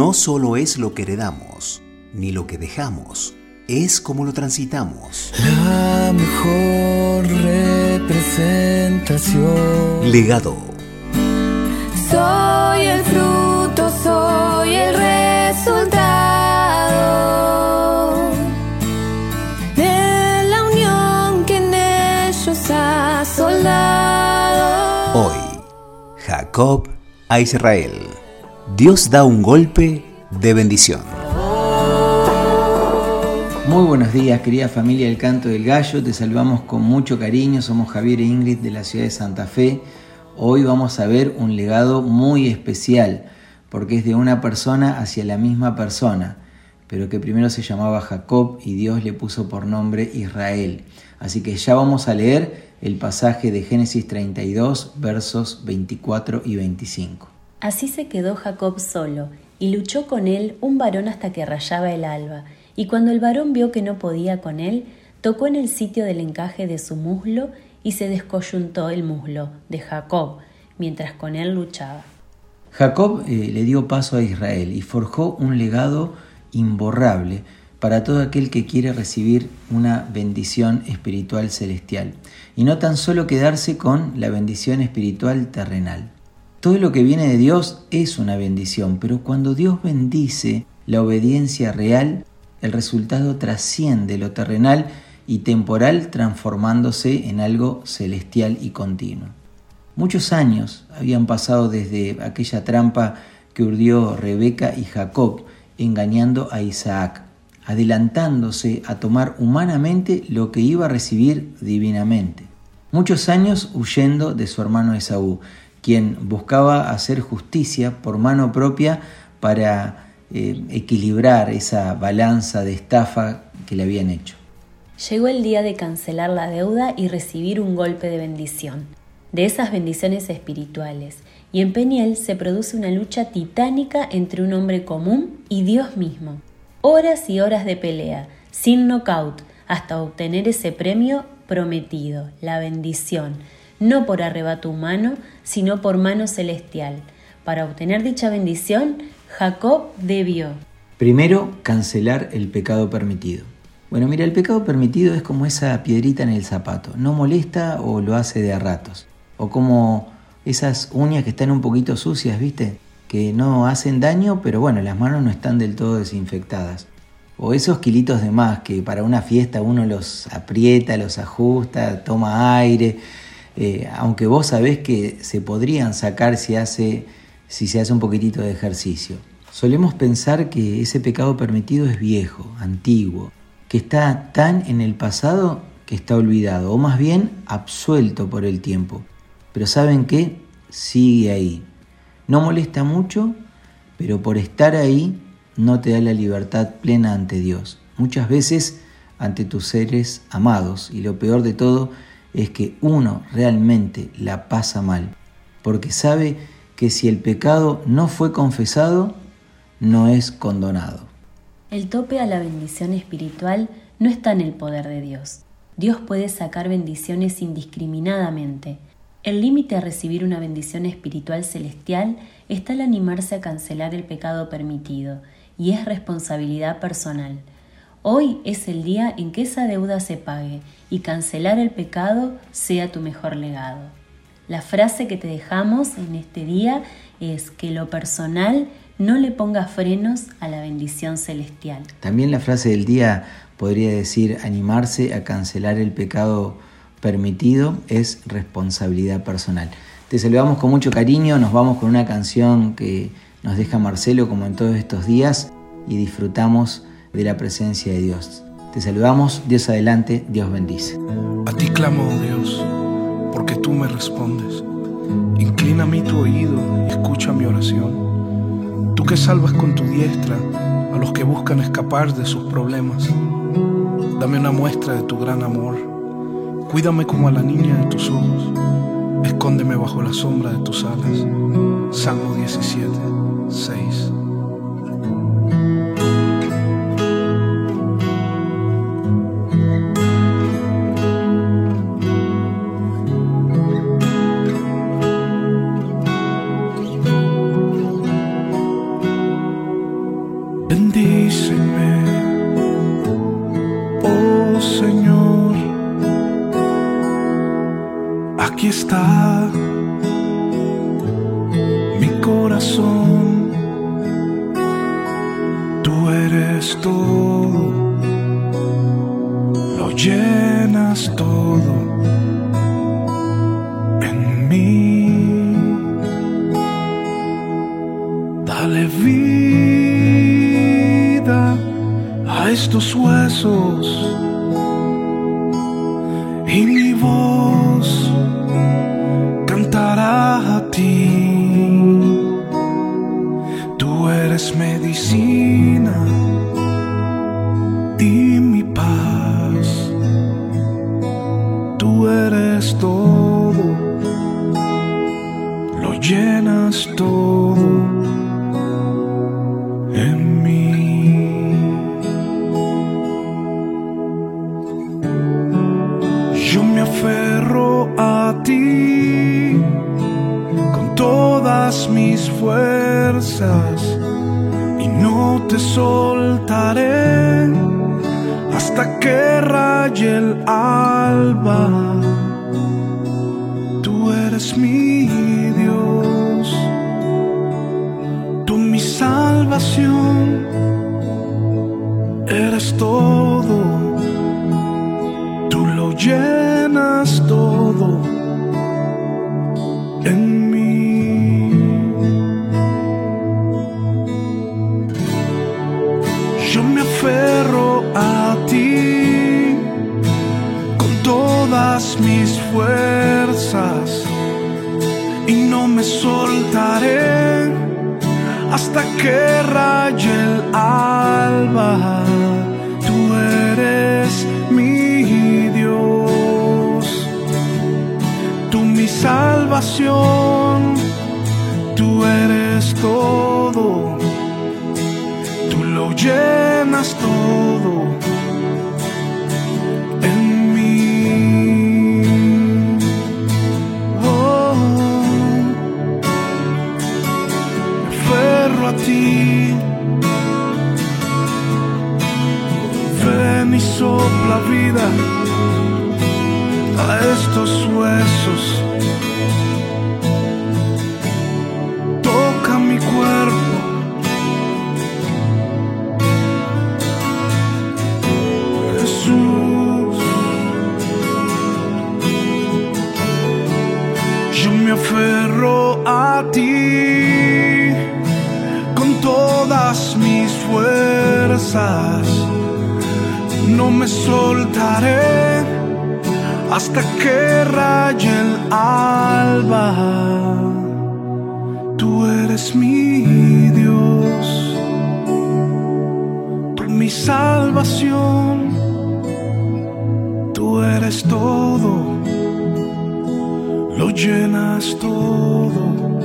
no solo es lo que heredamos, ni lo que dejamos, es como lo transitamos. La mejor representación. Legado. Soy el fruto, soy el resultado de la unión que en ellos ha soldado. Hoy, Jacob a Israel. Dios da un golpe de bendición. Muy buenos días, querida familia del Canto del Gallo. Te saludamos con mucho cariño. Somos Javier e Ingrid de la ciudad de Santa Fe. Hoy vamos a ver un legado muy especial, porque es de una persona hacia la misma persona, pero que primero se llamaba Jacob y Dios le puso por nombre Israel. Así que ya vamos a leer el pasaje de Génesis 32, versos 24 y 25. Así se quedó Jacob solo, y luchó con él un varón hasta que rayaba el alba, y cuando el varón vio que no podía con él, tocó en el sitio del encaje de su muslo, y se descoyuntó el muslo de Jacob, mientras con él luchaba. Jacob eh, le dio paso a Israel y forjó un legado imborrable para todo aquel que quiere recibir una bendición espiritual celestial, y no tan solo quedarse con la bendición espiritual terrenal. Todo lo que viene de Dios es una bendición, pero cuando Dios bendice la obediencia real, el resultado trasciende lo terrenal y temporal transformándose en algo celestial y continuo. Muchos años habían pasado desde aquella trampa que urdió Rebeca y Jacob, engañando a Isaac, adelantándose a tomar humanamente lo que iba a recibir divinamente. Muchos años huyendo de su hermano Esaú, quien buscaba hacer justicia por mano propia para eh, equilibrar esa balanza de estafa que le habían hecho. Llegó el día de cancelar la deuda y recibir un golpe de bendición, de esas bendiciones espirituales, y en Peniel se produce una lucha titánica entre un hombre común y Dios mismo. Horas y horas de pelea, sin knockout, hasta obtener ese premio prometido, la bendición, no por arrebato humano, sino por mano celestial. Para obtener dicha bendición, Jacob debió. Primero, cancelar el pecado permitido. Bueno, mira, el pecado permitido es como esa piedrita en el zapato. No molesta o lo hace de a ratos. O como esas uñas que están un poquito sucias, ¿viste? Que no hacen daño, pero bueno, las manos no están del todo desinfectadas. O esos kilitos de más que para una fiesta uno los aprieta, los ajusta, toma aire eh, aunque vos sabés que se podrían sacar si, hace, si se hace un poquitito de ejercicio. Solemos pensar que ese pecado permitido es viejo, antiguo, que está tan en el pasado que está olvidado, o más bien absuelto por el tiempo. Pero ¿saben qué? Sigue ahí. No molesta mucho, pero por estar ahí no te da la libertad plena ante Dios. Muchas veces ante tus seres amados. Y lo peor de todo es que uno realmente la pasa mal, porque sabe que si el pecado no fue confesado, no es condonado. El tope a la bendición espiritual no está en el poder de Dios. Dios puede sacar bendiciones indiscriminadamente. El límite a recibir una bendición espiritual celestial está al animarse a cancelar el pecado permitido, y es responsabilidad personal. Hoy es el día en que esa deuda se pague y cancelar el pecado sea tu mejor legado. La frase que te dejamos en este día es que lo personal no le ponga frenos a la bendición celestial. También la frase del día podría decir animarse a cancelar el pecado permitido es responsabilidad personal. Te saludamos con mucho cariño, nos vamos con una canción que nos deja Marcelo como en todos estos días y disfrutamos de la presencia de Dios. Te saludamos, Dios adelante, Dios bendice. A ti clamo, oh Dios, porque tú me respondes. Inclina a mí tu oído y escucha mi oración. Tú que salvas con tu diestra a los que buscan escapar de sus problemas. Dame una muestra de tu gran amor. Cuídame como a la niña de tus ojos. Escóndeme bajo la sombra de tus alas. Salmo 17, 6. Aquí está mi corazón. Tú eres todo, lo llenas todo llenas todo en mí. Yo me aferro a ti con todas mis fuerzas y no te soltaré hasta que raye el alba. Tú eres mi eres todo tú lo llenas todo en mí. Yo me aferro a ti con todas mis fuerzas y no me soltaré hasta que raye el alba. Tú eres mi Dios, tú mi salvación, tú eres todo, tú lo llenas todo con todas mis fuerzas. No me soltaré hasta que raye el alba. Tú eres mi Dios, tú mi salvación, tú eres todo, lo llenas todo